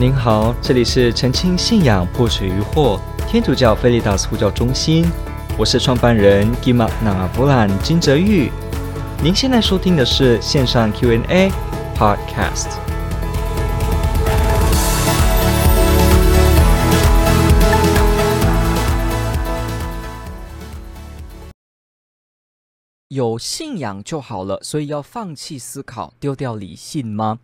您好，这里是澄清信仰破除疑惑天主教菲利达斯呼叫中心，我是创办人吉玛纳布兰金泽玉。您现在收听的是线上 Q&A Podcast。有信仰就好了，所以要放弃思考，丢掉理性吗？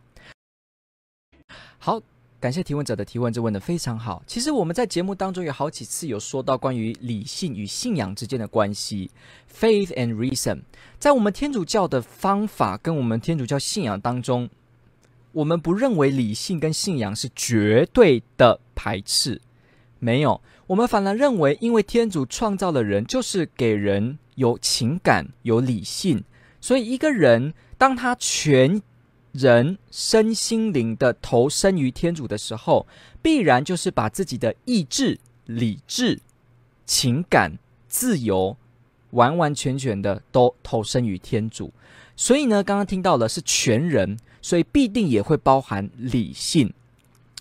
好。感谢提问者的提问，这问得非常好。其实我们在节目当中有好几次有说到关于理性与信仰之间的关系，faith and reason。在我们天主教的方法跟我们天主教信仰当中，我们不认为理性跟信仰是绝对的排斥，没有。我们反而认为，因为天主创造了人，就是给人有情感、有理性，所以一个人当他全人身心灵的投身于天主的时候，必然就是把自己的意志、理智、情感、自由，完完全全的都投身于天主。所以呢，刚刚听到了是全人，所以必定也会包含理性。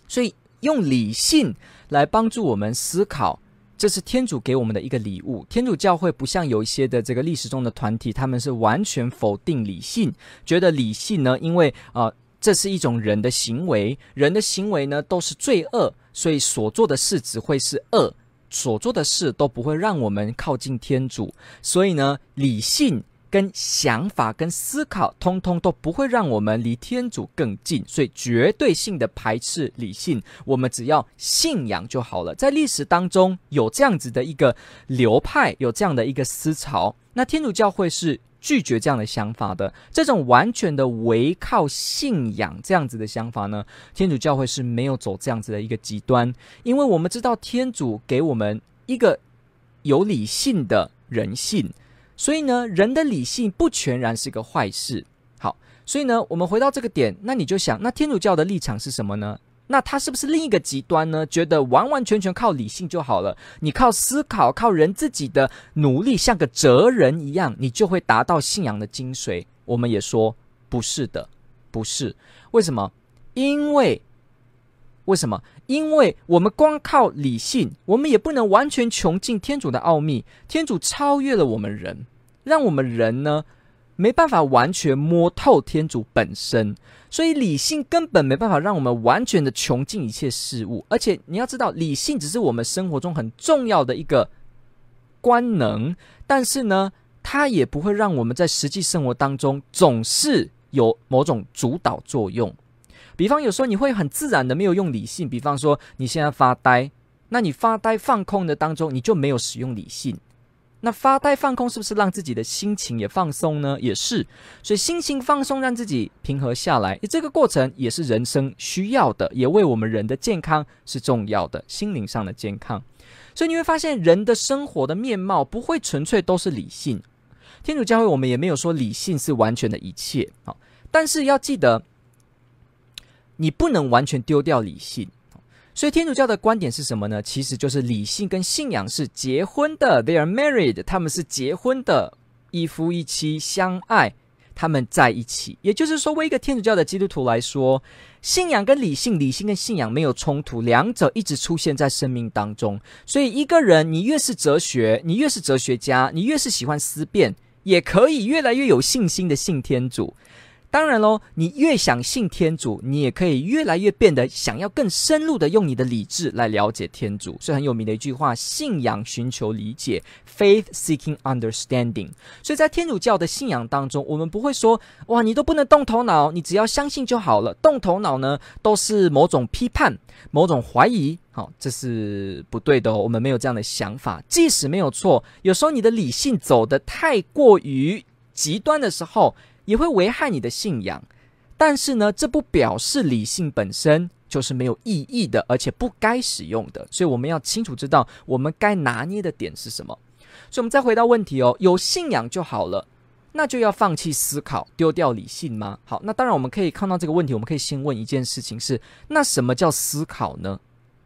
所以用理性来帮助我们思考。这是天主给我们的一个礼物。天主教会不像有一些的这个历史中的团体，他们是完全否定理性，觉得理性呢，因为啊、呃，这是一种人的行为，人的行为呢都是罪恶，所以所做的事只会是恶，所做的事都不会让我们靠近天主。所以呢，理性。跟想法、跟思考，通通都不会让我们离天主更近，所以绝对性的排斥理性。我们只要信仰就好了。在历史当中有这样子的一个流派，有这样的一个思潮，那天主教会是拒绝这样的想法的。这种完全的唯靠信仰这样子的想法呢，天主教会是没有走这样子的一个极端，因为我们知道天主给我们一个有理性的人性。所以呢，人的理性不全然是个坏事。好，所以呢，我们回到这个点，那你就想，那天主教的立场是什么呢？那他是不是另一个极端呢？觉得完完全全靠理性就好了，你靠思考，靠人自己的努力，像个哲人一样，你就会达到信仰的精髓？我们也说不是的，不是。为什么？因为。为什么？因为我们光靠理性，我们也不能完全穷尽天主的奥秘。天主超越了我们人，让我们人呢没办法完全摸透天主本身。所以理性根本没办法让我们完全的穷尽一切事物。而且你要知道，理性只是我们生活中很重要的一个官能，但是呢，它也不会让我们在实际生活当中总是有某种主导作用。比方有时候你会很自然的没有用理性，比方说你现在发呆，那你发呆放空的当中你就没有使用理性，那发呆放空是不是让自己的心情也放松呢？也是，所以心情放松让自己平和下来，这个过程也是人生需要的，也为我们人的健康是重要的，心灵上的健康。所以你会发现人的生活的面貌不会纯粹都是理性，天主教会我们也没有说理性是完全的一切，好，但是要记得。你不能完全丢掉理性，所以天主教的观点是什么呢？其实就是理性跟信仰是结婚的，they are married，他们是结婚的，一夫一妻相爱，他们在一起。也就是说，为一个天主教的基督徒来说，信仰跟理性，理性跟信仰没有冲突，两者一直出现在生命当中。所以，一个人你越是哲学，你越是哲学家，你越是喜欢思辨，也可以越来越有信心的信天主。当然喽，你越想信天主，你也可以越来越变得想要更深入的用你的理智来了解天主。是很有名的一句话：信仰寻求理解，faith seeking understanding。所以在天主教的信仰当中，我们不会说哇，你都不能动头脑，你只要相信就好了。动头脑呢，都是某种批判、某种怀疑。好，这是不对的哦。我们没有这样的想法。即使没有错，有时候你的理性走得太过于极端的时候。也会危害你的信仰，但是呢，这不表示理性本身就是没有意义的，而且不该使用的。所以我们要清楚知道我们该拿捏的点是什么。所以，我们再回到问题哦，有信仰就好了，那就要放弃思考，丢掉理性吗？好，那当然我们可以看到这个问题，我们可以先问一件事情是：那什么叫思考呢？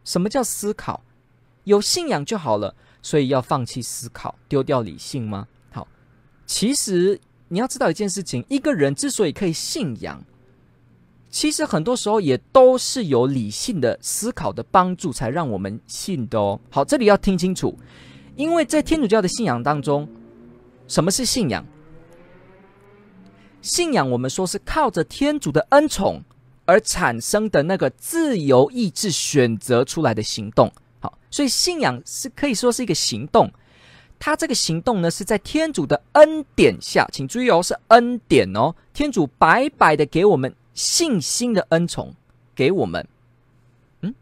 什么叫思考？有信仰就好了，所以要放弃思考，丢掉理性吗？好，其实。你要知道一件事情，一个人之所以可以信仰，其实很多时候也都是有理性的思考的帮助，才让我们信的哦。好，这里要听清楚，因为在天主教的信仰当中，什么是信仰？信仰我们说是靠着天主的恩宠而产生的那个自由意志选择出来的行动。好，所以信仰是可以说是一个行动。他这个行动呢，是在天主的恩典下，请注意哦，是恩典哦。天主白白的给我们信心的恩宠，给我们，嗯，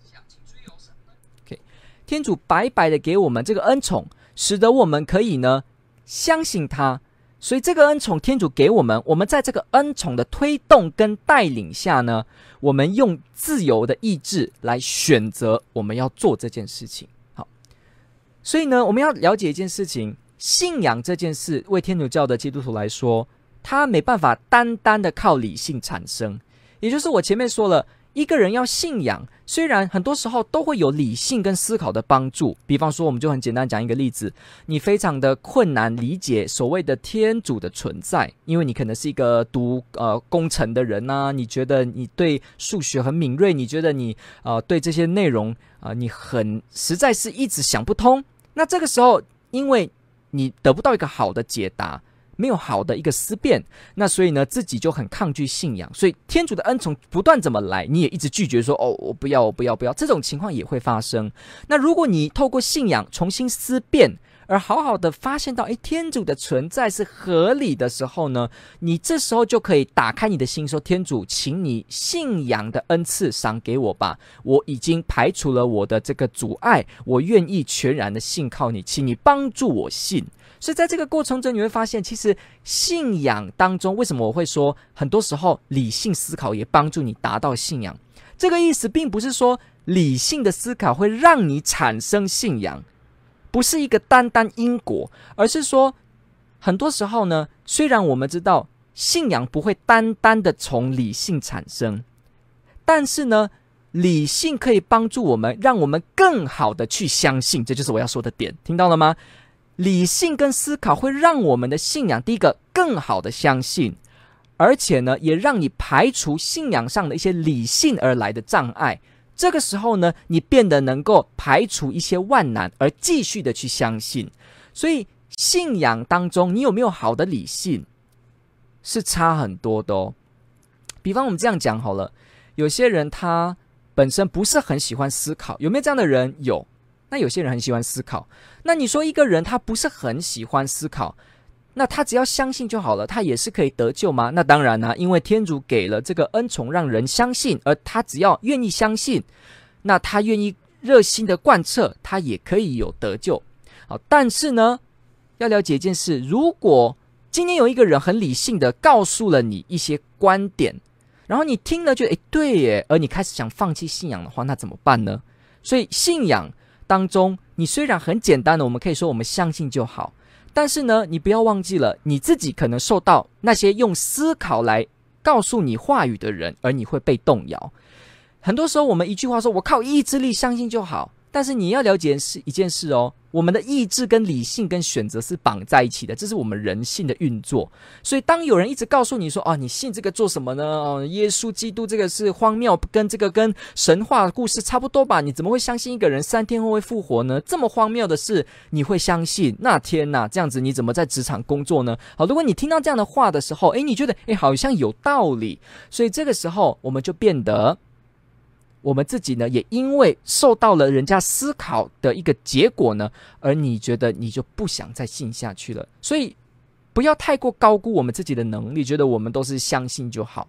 请注意哦，OK，天主白白的给我们这个恩宠，使得我们可以呢相信他。所以这个恩宠，天主给我们，我们在这个恩宠的推动跟带领下呢，我们用自由的意志来选择我们要做这件事情。所以呢，我们要了解一件事情：信仰这件事，为天主教的基督徒来说，他没办法单单的靠理性产生。也就是我前面说了，一个人要信仰，虽然很多时候都会有理性跟思考的帮助。比方说，我们就很简单讲一个例子：你非常的困难理解所谓的天主的存在，因为你可能是一个读呃工程的人呐、你觉得你对数学很敏锐，你觉得你呃对这些内容啊、你很实在是一直想不通。那这个时候，因为你得不到一个好的解答，没有好的一个思辨，那所以呢，自己就很抗拒信仰。所以天主的恩宠不断怎么来，你也一直拒绝说：“哦，我不要，我不要，不要。”这种情况也会发生。那如果你透过信仰重新思辨，而好好的发现到，诶，天主的存在是合理的时候呢，你这时候就可以打开你的心，说：“天主，请你信仰的恩赐赏给我吧，我已经排除了我的这个阻碍，我愿意全然的信靠你，请你帮助我信。”所以在这个过程中，你会发现，其实信仰当中，为什么我会说，很多时候理性思考也帮助你达到信仰？这个意思并不是说理性的思考会让你产生信仰。不是一个单单因果，而是说，很多时候呢，虽然我们知道信仰不会单单的从理性产生，但是呢，理性可以帮助我们，让我们更好的去相信，这就是我要说的点，听到了吗？理性跟思考会让我们的信仰，第一个更好的相信，而且呢，也让你排除信仰上的一些理性而来的障碍。这个时候呢，你变得能够排除一些万难，而继续的去相信。所以信仰当中，你有没有好的理性，是差很多的哦。比方我们这样讲好了，有些人他本身不是很喜欢思考，有没有这样的人？有。那有些人很喜欢思考。那你说一个人他不是很喜欢思考？那他只要相信就好了，他也是可以得救吗？那当然啦、因为天主给了这个恩宠，让人相信，而他只要愿意相信，那他愿意热心的贯彻，他也可以有得救。好，但是呢，要了解一件事：如果今天有一个人很理性的告诉了你一些观点，然后你听了觉得诶对耶，而你开始想放弃信仰的话，那怎么办呢？所以信仰当中，你虽然很简单的，我们可以说我们相信就好。但是呢，你不要忘记了，你自己可能受到那些用思考来告诉你话语的人，而你会被动摇。很多时候，我们一句话说“我靠意志力相信就好”。但是你要了解是一件事哦，我们的意志跟理性跟选择是绑在一起的，这是我们人性的运作。所以当有人一直告诉你说：“哦，你信这个做什么呢？哦，耶稣基督这个是荒谬，跟这个跟神话故事差不多吧？你怎么会相信一个人三天后会复活呢？这么荒谬的事你会相信？那天呐，这样子你怎么在职场工作呢？好，如果你听到这样的话的时候，诶，你觉得诶，好像有道理，所以这个时候我们就变得。我们自己呢，也因为受到了人家思考的一个结果呢，而你觉得你就不想再信下去了。所以，不要太过高估我们自己的能力，觉得我们都是相信就好。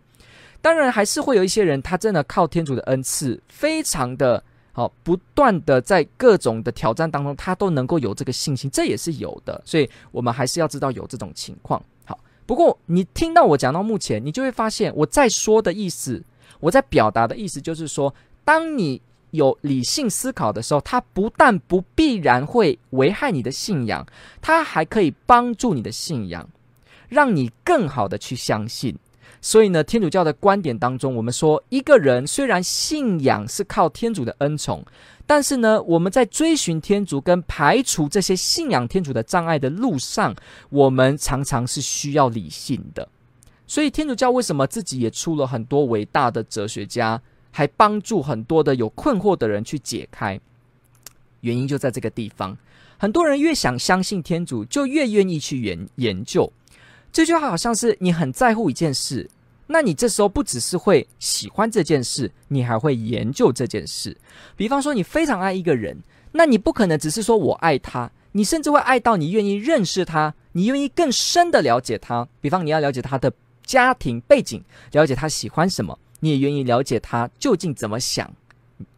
当然，还是会有一些人，他真的靠天主的恩赐，非常的好，不断的在各种的挑战当中，他都能够有这个信心，这也是有的。所以我们还是要知道有这种情况。好，不过你听到我讲到目前，你就会发现我在说的意思，我在表达的意思就是说。当你有理性思考的时候，它不但不必然会危害你的信仰，它还可以帮助你的信仰，让你更好的去相信。所以呢，天主教的观点当中，我们说，一个人虽然信仰是靠天主的恩宠，但是呢，我们在追寻天主跟排除这些信仰天主的障碍的路上，我们常常是需要理性的。所以天主教为什么自己也出了很多伟大的哲学家，还帮助很多的有困惑的人去解开？原因就在这个地方。很多人越想相信天主，就越愿意去研研究。这句话好像是你很在乎一件事，那你这时候不只是会喜欢这件事，你还会研究这件事。比方说，你非常爱一个人，那你不可能只是说我爱他，你甚至会爱到你愿意认识他，你愿意更深的了解他。比方你要了解他的。家庭背景，了解他喜欢什么，你也愿意了解他究竟怎么想，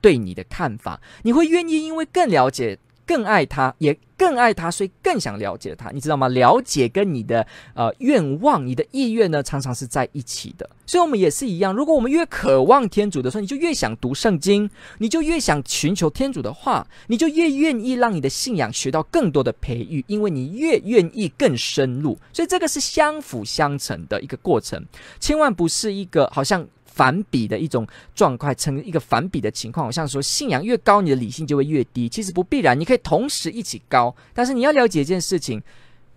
对你的看法，你会愿意因为更了解。更爱他，也更爱他，所以更想了解他，你知道吗？了解跟你的呃愿望、你的意愿呢，常常是在一起的。所以，我们也是一样。如果我们越渴望天主的时候，你就越想读圣经，你就越想寻求天主的话，你就越愿意让你的信仰学到更多的培育，因为你越愿意更深入。所以，这个是相辅相成的一个过程，千万不是一个好像。反比的一种状态，成一个反比的情况，好像说信仰越高，你的理性就会越低。其实不必然，你可以同时一起高。但是你要了解一件事情，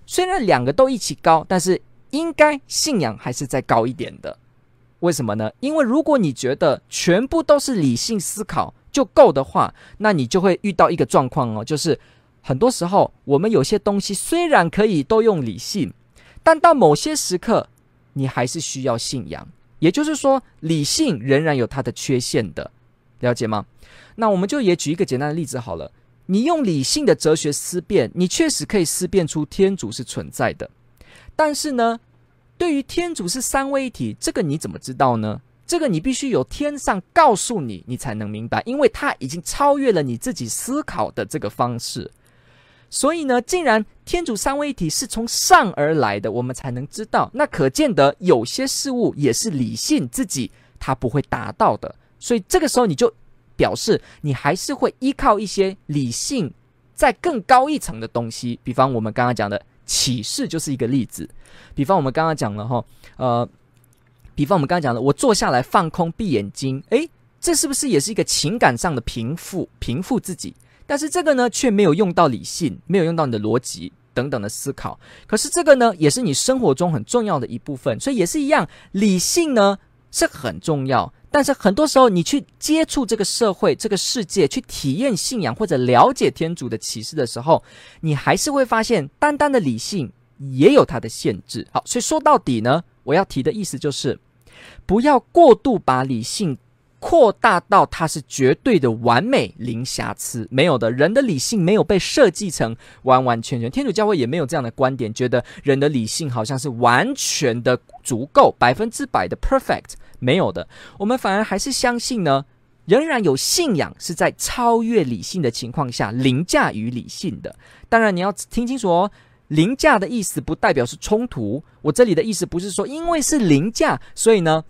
虽然两个都一起高，但是应该信仰还是再高一点的。为什么呢？因为如果你觉得全部都是理性思考就够的话，那你就会遇到一个状况哦，就是很多时候我们有些东西虽然可以都用理性，但到某些时刻，你还是需要信仰。也就是说，理性仍然有它的缺陷的，了解吗？那我们就也举一个简单的例子好了。你用理性的哲学思辨，你确实可以思辨出天主是存在的。但是呢，对于天主是三位一体，这个你怎么知道呢？这个你必须有天上告诉你，你才能明白，因为它已经超越了你自己思考的这个方式。所以呢，既然天主三位一体是从上而来的，我们才能知道。那可见得有些事物也是理性自己它不会达到的。所以这个时候你就表示你还是会依靠一些理性在更高一层的东西。比方我们刚刚讲的启示就是一个例子。比方我们刚刚讲了哈，呃，比方我们刚刚讲的，我坐下来放空闭眼睛，诶，这是不是也是一个情感上的平复平复自己？但是这个呢，却没有用到理性，没有用到你的逻辑等等的思考。可是这个呢，也是你生活中很重要的一部分，所以也是一样，理性呢是很重要。但是很多时候，你去接触这个社会、这个世界，去体验信仰或者了解天主的启示的时候，你还是会发现，单单的理性也有它的限制。好，所以说到底呢，我要提的意思就是，不要过度把理性。扩大到它是绝对的完美零瑕疵，没有的。人的理性没有被设计成完完全全，天主教会也没有这样的观点，觉得人的理性好像是完全的足够，百分之百的 perfect，没有的。我们反而还是相信呢，仍然有信仰是在超越理性的情况下凌驾于理性的。当然你要听清楚哦，凌驾的意思不代表是冲突。我这里的意思不是说因为是凌驾，所以呢。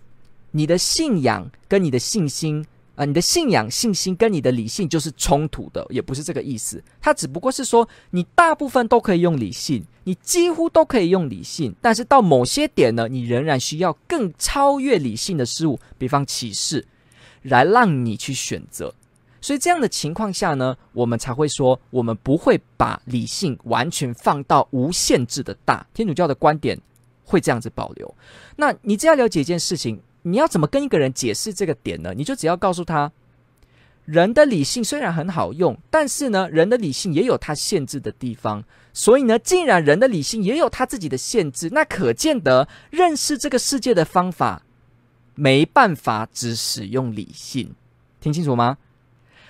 你的信仰跟你的信心啊、你的信仰、信心跟你的理性就是冲突的，也不是这个意思。它只不过是说，你大部分都可以用理性，你几乎都可以用理性，但是到某些点呢，你仍然需要更超越理性的事物，比方启示，来让你去选择。所以这样的情况下呢，我们才会说，我们不会把理性完全放到无限制的大。天主教的观点会这样子保留。那你只要了解一件事情。你要怎么跟一个人解释这个点呢？你就只要告诉他，人的理性虽然很好用，但是呢，人的理性也有它限制的地方。所以呢，既然人的理性也有他自己的限制，那可见得认识这个世界的方法没办法只使用理性。听清楚吗？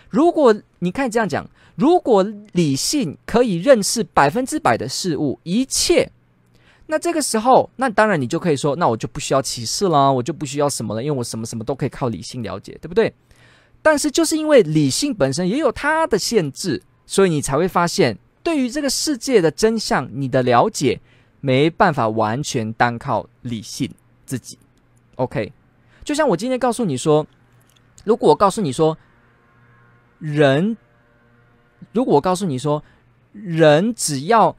如果你看这样讲，如果理性可以认识百分之百的事物，一切。那这个时候，那当然你就可以说，那我就不需要启示了，我就不需要什么了，因为我什么什么都可以靠理性了解，对不对？但是就是因为理性本身也有它的限制，所以你才会发现，对于这个世界的真相，你的了解没办法完全单靠理性自己。OK，就像我今天告诉你说，如果我告诉你说，人，如果我告诉你说，人只要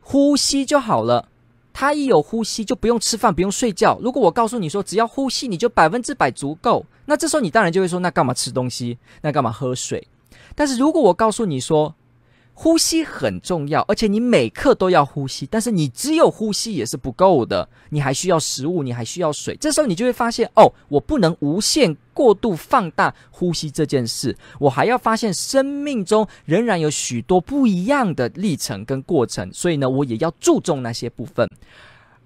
呼吸就好了。他一有呼吸就不用吃饭，不用睡觉。如果我告诉你说，只要呼吸你就百分之百足够，那这时候你当然就会说，那干嘛吃东西？那干嘛喝水？但是如果我告诉你说，呼吸很重要，而且你每刻都要呼吸，但是你只有呼吸也是不够的，你还需要食物，你还需要水。这时候你就会发现，哦，我不能无限过度放大呼吸这件事，我还要发现生命中仍然有许多不一样的历程跟过程，所以呢，我也要注重那些部分。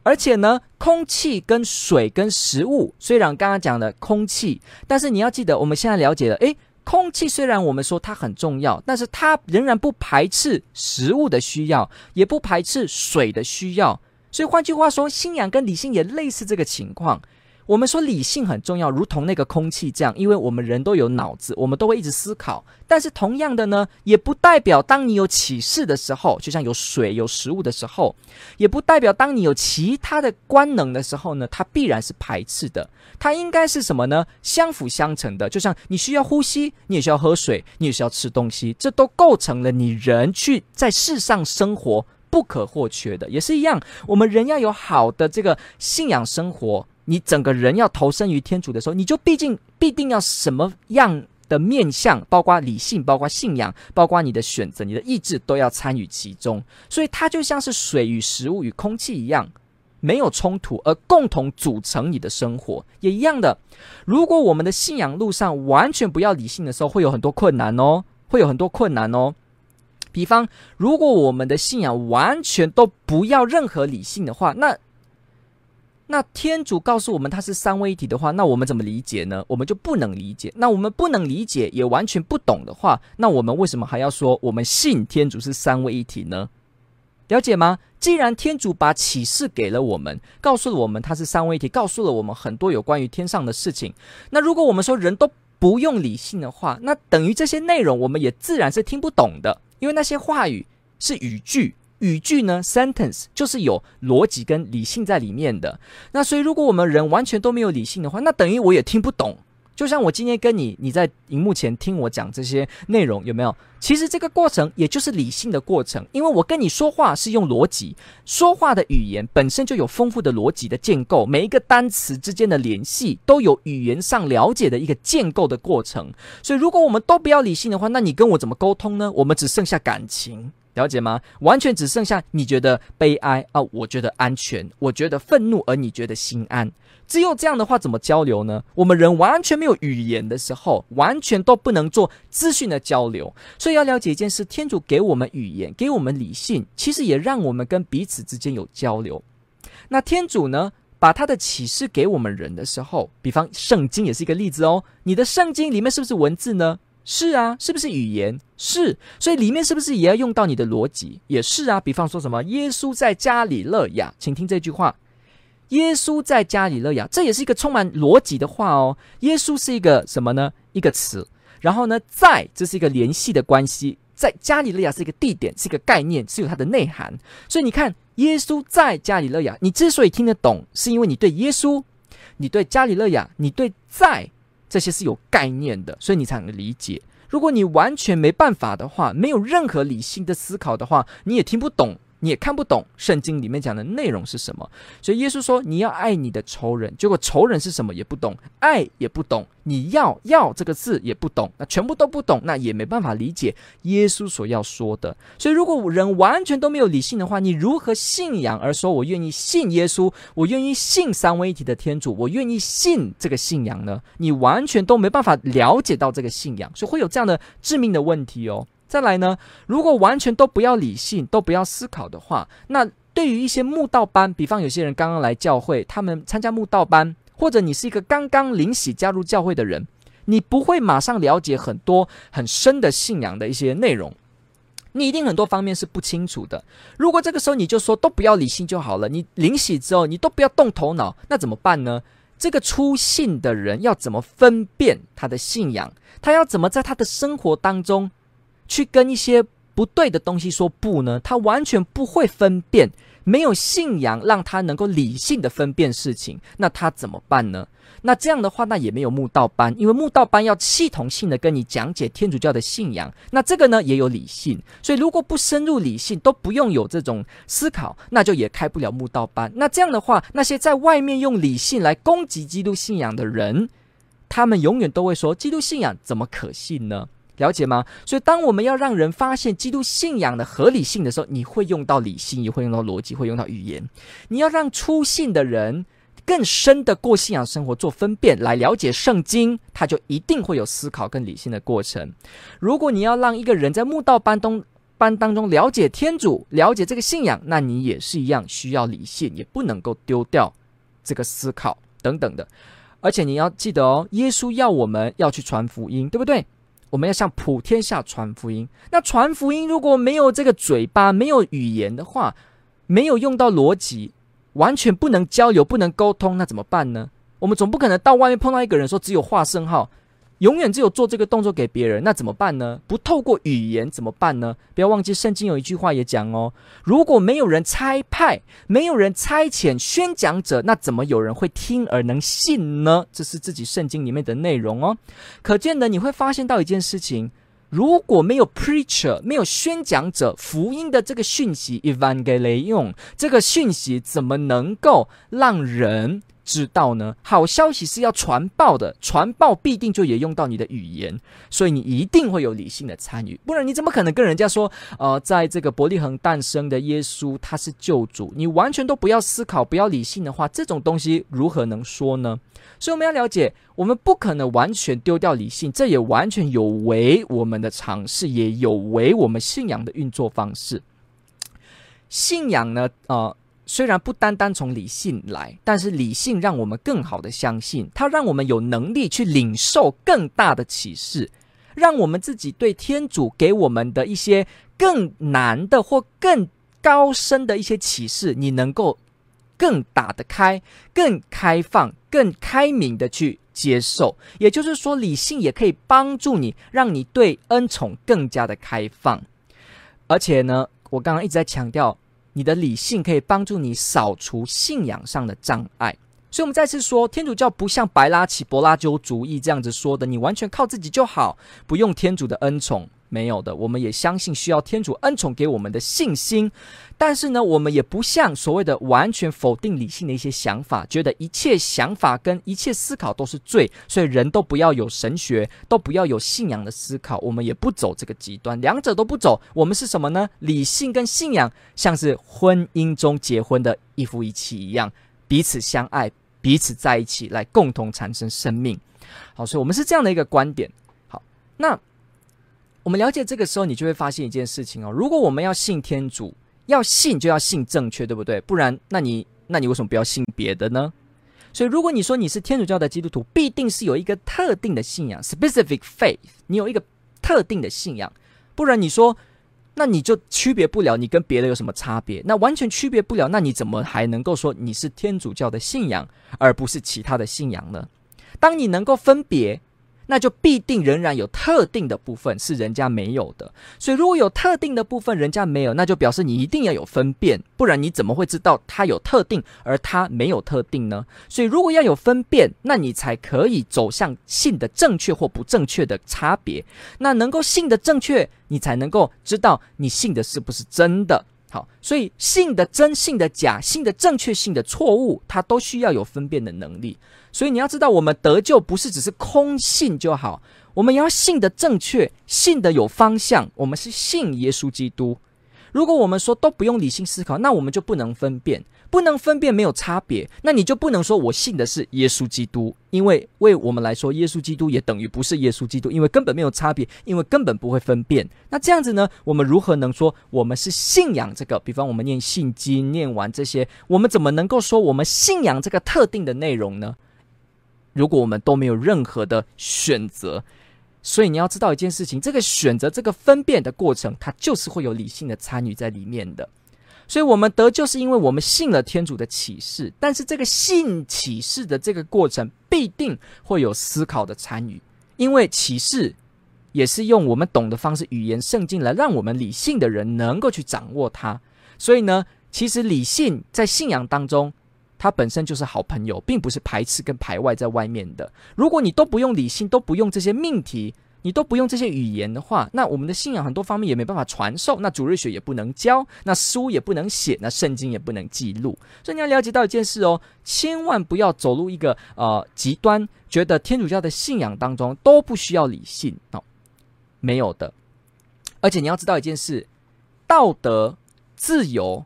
而且呢，空气跟水跟食物，虽然刚刚讲的空气，但是你要记得，我们现在了解了，诶。空气虽然我们说它很重要，但是它仍然不排斥食物的需要，也不排斥水的需要。所以换句话说，信仰跟理性也类似这个情况。我们说理性很重要，如同那个空气这样，因为我们人都有脑子，我们都会一直思考。但是同样的呢，也不代表当你有启示的时候，就像有水、有食物的时候，也不代表当你有其他的官能的时候呢，它必然是排斥的。它应该是什么呢？相辅相成的。就像你需要呼吸，你也需要喝水，你也需要吃东西，这都构成了你人去在世上生活不可或缺的。也是一样，我们人要有好的这个信仰生活。你整个人要投身于天主的时候，你就毕竟必定要什么样的面向，包括理性，包括信仰，包括你的选择、你的意志，都要参与其中。所以它就像是水与食物与空气一样，没有冲突，而共同组成你的生活。也一样的，如果我们的信仰路上完全不要理性的时候，会有很多困难哦，会有很多困难哦。比方，如果我们的信仰完全都不要任何理性的话，那那天主告诉我们他是三位一体的话，那我们怎么理解呢？我们就不能理解。那我们不能理解，也完全不懂的话，那我们为什么还要说我们信天主是三位一体呢？了解吗？既然天主把启示给了我们，告诉了我们他是三位一体，告诉了我们很多有关于天上的事情，那如果我们说人都不用理性的话，那等于这些内容我们也自然是听不懂的，因为那些话语是语句。语句呢，sentence 就是有逻辑跟理性在里面的。那所以，如果我们人完全都没有理性的话，那等于我也听不懂。就像我今天跟你，你在荧幕前听我讲这些内容，有没有？其实这个过程也就是理性的过程，因为我跟你说话是用逻辑，说话的语言本身就有丰富的逻辑的建构，每一个单词之间的联系都有语言上了解的一个建构的过程。所以，如果我们都不要理性的话，那你跟我怎么沟通呢？我们只剩下感情。了解吗？完全只剩下你觉得悲哀啊，我觉得安全，我觉得愤怒，而你觉得心安。只有这样的话，怎么交流呢？我们人完全没有语言的时候，完全都不能做资讯的交流。所以要了解一件事：天主给我们语言，给我们理性，其实也让我们跟彼此之间有交流。那天主呢，把他的启示给我们人的时候，比方圣经也是一个例子哦。你的圣经里面是不是文字呢？是啊，是不是语言？是，所以里面是不是也要用到你的逻辑？也是啊。比方说什么，耶稣在加里勒亚，请听这句话：耶稣在加里勒亚，这也是一个充满逻辑的话哦。耶稣是一个什么呢？一个词。然后呢，在这是一个联系的关系，在加里勒亚是一个地点，是一个概念，是有它的内涵。所以你看，耶稣在加里勒亚，你之所以听得懂，是因为你对耶稣，你对加里勒亚，你对在。这些是有概念的，所以你才能理解。如果你完全没办法的话，没有任何理性的思考的话，你也听不懂。你也看不懂圣经里面讲的内容是什么，所以耶稣说你要爱你的仇人，结果仇人是什么也不懂，爱也不懂，你要要这个字也不懂，那全部都不懂，那也没办法理解耶稣所要说的。所以如果人完全都没有理性的话，你如何信仰而说我愿意信耶稣，我愿意信三位一体的天主，我愿意信这个信仰呢？你完全都没办法了解到这个信仰，所以会有这样的致命的问题哦。再来呢，如果完全都不要理性，都不要思考的话，那对于一些慕道班，比方有些人刚刚来教会，他们参加慕道班，或者你是一个刚刚领洗加入教会的人，你不会马上了解很多很深的信仰的一些内容，你一定很多方面是不清楚的。如果这个时候你就说都不要理性就好了，你领洗之后你都不要动头脑，那怎么办呢？这个初信的人要怎么分辨他的信仰？他要怎么在他的生活当中？去跟一些不对的东西说不呢？他完全不会分辨，没有信仰让他能够理性的分辨事情，那他怎么办呢？那这样的话，那也没有慕道班，因为慕道班要系统性的跟你讲解天主教的信仰，那这个呢也有理性，所以如果不深入理性，都不用有这种思考，那就也开不了慕道班。那这样的话，那些在外面用理性来攻击基督信仰的人，他们永远都会说，基督信仰怎么可信呢？了解吗？所以，当我们要让人发现基督信仰的合理性的时候，你会用到理性，也会用到逻辑，会用到语言。你要让初信的人更深的过信仰生活，做分辨，来了解圣经，他就一定会有思考跟理性的过程。如果你要让一个人在慕道班中班当中了解天主，了解这个信仰，那你也是一样需要理性，也不能够丢掉这个思考等等的。而且你要记得哦，耶稣要我们要去传福音，对不对？我们要向普天下传福音。那传福音如果没有这个嘴巴，没有语言的话，没有用到逻辑，完全不能交流，不能沟通，那怎么办呢？我们总不可能到外面碰到一个人说只有画圣号。永远只有做这个动作给别人，那怎么办呢？不透过语言怎么办呢？不要忘记圣经有一句话也讲哦，如果没有人差派，没有人差遣宣讲者，那怎么有人会听而能信呢？这是自己圣经里面的内容哦。可见呢你会发现到一件事情，如果没有 preacher，没有宣讲者，福音的这个讯息，evangelion，这个讯息怎么能够让人知道呢？好消息是要传报的，传报必定就也用到你的语言，所以你一定会有理性的参与，不然你怎么可能跟人家说，呃，在这个伯利恒诞生的耶稣他是救主？你完全都不要思考，不要理性的话，这种东西如何能说呢？所以我们要了解，我们不可能完全丢掉理性，这也完全有违我们的尝试，也有违我们信仰的运作方式。信仰呢，呃。虽然不单单从理性来，但是理性让我们更好的相信，它让我们有能力去领受更大的启示，让我们自己对天主给我们的一些更难的或更高深的一些启示，你能够更打得开、更开放、更开明的去接受。也就是说，理性也可以帮助你，让你对恩宠更加的开放。而且呢，我刚刚一直在强调。你的理性可以帮助你扫除信仰上的障碍，所以，我们再次说，天主教不像白拉奇柏拉修主义这样子说的，你完全靠自己就好，不用天主的恩宠。没有的，我们也相信需要天主恩宠给我们的信心，但是呢，我们也不像所谓的完全否定理性的一些想法，觉得一切想法跟一切思考都是罪，所以人都不要有神学，都不要有信仰的思考。我们也不走这个极端，两者都不走。我们是什么呢？理性跟信仰像是婚姻中结婚的一夫一妻一样，彼此相爱，彼此在一起，来共同产生生命。好，所以我们是这样的一个观点。好，那。我们了解这个时候，你就会发现一件事情哦。如果我们要信天主，要信就要信正确，对不对？不然，那你那你为什么不要信别的呢？所以，如果你说你是天主教的基督徒，必定是有一个特定的信仰 （specific faith），你有一个特定的信仰，不然你说，那你就区别不了你跟别的有什么差别？那完全区别不了，那你怎么还能够说你是天主教的信仰，而不是其他的信仰呢？当你能够分别。那就必定仍然有特定的部分是人家没有的，所以如果有特定的部分人家没有，那就表示你一定要有分辨，不然你怎么会知道它有特定而它没有特定呢？所以如果要有分辨，那你才可以走向信的正确或不正确的差别。那能够信的正确，你才能够知道你信的是不是真的。好，所以信的真、信的假、信的正确、信的错误，它都需要有分辨的能力。所以你要知道，我们得救不是只是空信就好，我们要信的正确，信的有方向。我们是信耶稣基督。如果我们说都不用理性思考，那我们就不能分辨，不能分辨没有差别，那你就不能说我信的是耶稣基督，因为为我们来说，耶稣基督也等于不是耶稣基督，因为根本没有差别，因为根本不会分辨。那这样子呢，我们如何能说我们是信仰这个？比方我们念信经，念完这些，我们怎么能够说我们信仰这个特定的内容呢？如果我们都没有任何的选择，所以你要知道一件事情：这个选择、这个分辨的过程，它就是会有理性的参与在里面的。所以，我们得救是因为我们信了天主的启示，但是这个信启示的这个过程，必定会有思考的参与，因为启示也是用我们懂的方式、语言、圣经来让我们理性的人能够去掌握它。所以呢，其实理性在信仰当中。它本身就是好朋友，并不是排斥跟排外在外面的。如果你都不用理性，都不用这些命题，你都不用这些语言的话，那我们的信仰很多方面也没办法传授。那主日学也不能教，那书也不能写，那圣经也不能记录。所以你要了解到一件事哦，千万不要走入一个呃极端，觉得天主教的信仰当中都不需要理性哦。没有的。而且你要知道一件事：道德、自由、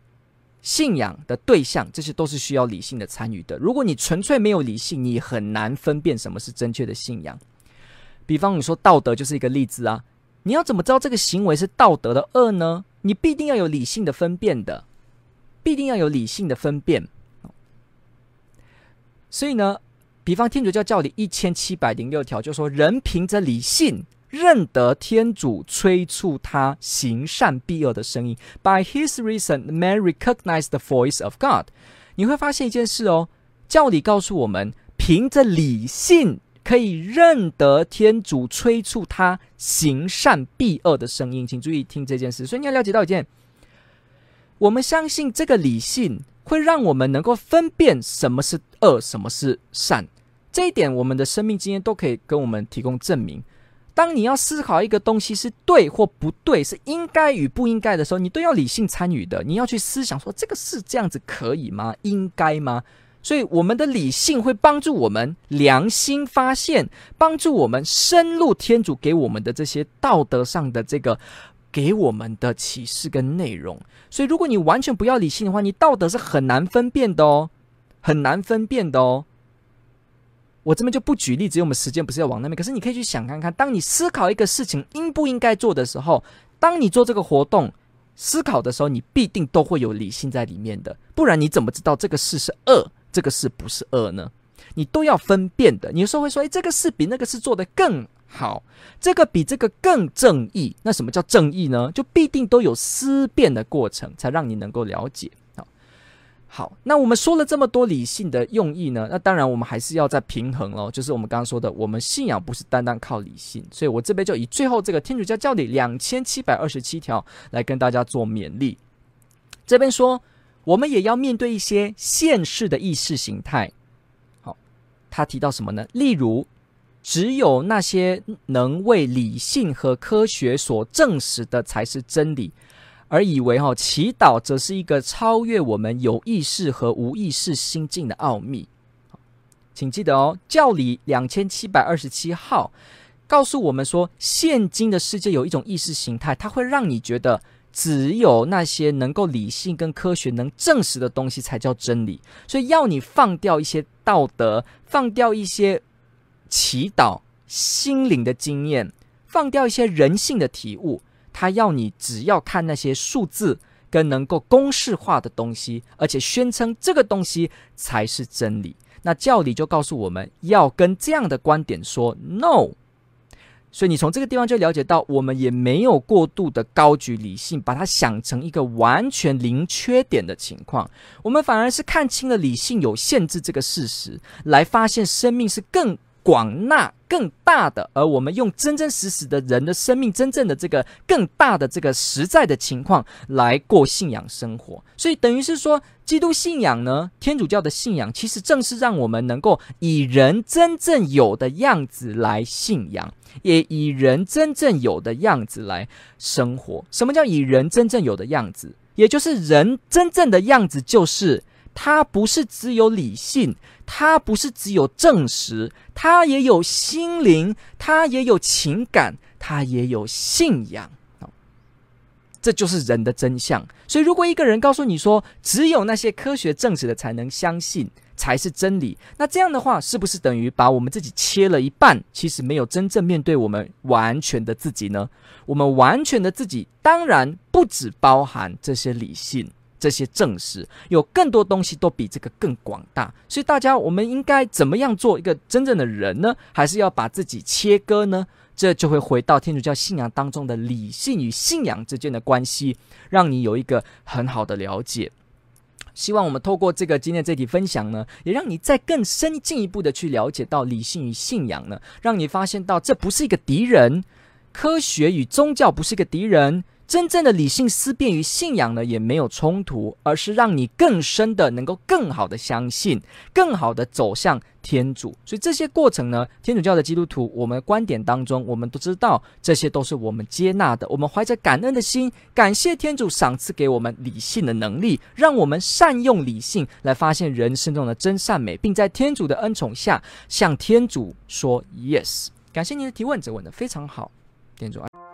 信仰的对象，这些都是需要理性的参与的。如果你纯粹没有理性，你很难分辨什么是正确的信仰。比方你说道德就是一个例子啊，你要怎么知道这个行为是道德的恶呢？你必定要有理性的分辨的，必定要有理性的分辨。所以呢，比方天主教教理一千七百零六条就说，人凭着理性。认得天主催促他行善避恶的声音。By his reason, man recognized the voice of God。你会发现一件事哦，教理告诉我们，凭着理性可以认得天主催促他行善避恶的声音。请注意听这件事。所以你要了解到一件，我们相信这个理性会让我们能够分辨什么是恶，什么是善。这一点，我们的生命经验都可以跟我们提供证明。当你要思考一个东西是对或不对，是应该与不应该的时候，你都要理性参与的。你要去思想说，这个是这样子可以吗？应该吗？所以，我们的理性会帮助我们良心发现，帮助我们深入天主给我们的这些道德上的这个给我们的启示跟内容。所以，如果你完全不要理性的话，你道德是很难分辨的哦，很难分辨的哦。我这边就不举例子，因为我们时间不是要往那边。可是你可以去想看看，当你思考一个事情应不应该做的时候，当你做这个活动思考的时候，你必定都会有理性在里面的。不然你怎么知道这个事是恶，这个事不是恶呢？你都要分辨的。你有时候会说，诶，这个事比那个事做得更好，这个比这个更正义。那什么叫正义呢？就必定都有思辨的过程，才让你能够了解。好，好那我们说了这么多理性的用意呢？那当然，我们还是要再平衡哦。就是我们刚刚说的，我们信仰不是单单靠理性，所以我这边就以最后这个天主教教理两千七百二十七条来跟大家做勉励。这边说，我们也要面对一些现世的意识形态。好，他提到什么呢？例如，只有那些能为理性和科学所证实的才是真理。而以为哈祈祷则是一个超越我们有意识和无意识心境的奥秘。请记得哦，教理两千七百二十七号告诉我们说，现今的世界有一种意识形态，它会让你觉得只有那些能够理性跟科学能证实的东西才叫真理，所以要你放掉一些道德，放掉一些祈祷心灵的经验，放掉一些人性的体悟。他要你只要看那些数字跟能够公式化的东西，而且宣称这个东西才是真理。那教理就告诉我们要跟这样的观点说 no。所以你从这个地方就了解到，我们也没有过度的高举理性，把它想成一个完全零缺点的情况。我们反而是看清了理性有限制这个事实，来发现生命是更。广纳更大的，而我们用真真实实的人的生命，真正的这个更大的这个实在的情况来过信仰生活，所以等于是说，基督信仰呢，天主教的信仰，其实正是让我们能够以人真正有的样子来信仰，也以人真正有的样子来生活。什么叫以人真正有的样子？也就是人真正的样子，就是。它不是只有理性，他不是只有证实，他也有心灵，他也有情感，他也有信仰。这就是人的真相。所以，如果一个人告诉你说，只有那些科学证实的才能相信，才是真理，那这样的话，是不是等于把我们自己切了一半？其实没有真正面对我们完全的自己呢？我们完全的自己，当然不只包含这些理性。这些证实有更多东西都比这个更广大，所以大家我们应该怎么样做一个真正的人呢？还是要把自己切割呢？这就会回到天主教信仰当中的理性与信仰之间的关系，让你有一个很好的了解。希望我们透过这个今天这题分享呢，也让你再更深进一步的去了解到理性与信仰呢，让你发现到这不是一个敌人，科学与宗教不是一个敌人。真正的理性思辨与信仰呢，也没有冲突，而是让你更深的能够更好的相信，更好的走向天主。所以这些过程呢，天主教的基督徒，我们观点当中，我们都知道这些都是我们接纳的。我们怀着感恩的心，感谢天主赏赐给我们理性的能力，让我们善用理性来发现人生中的真善美，并在天主的恩宠下向天主说 yes。感谢您的提问，这问得非常好，天主爱。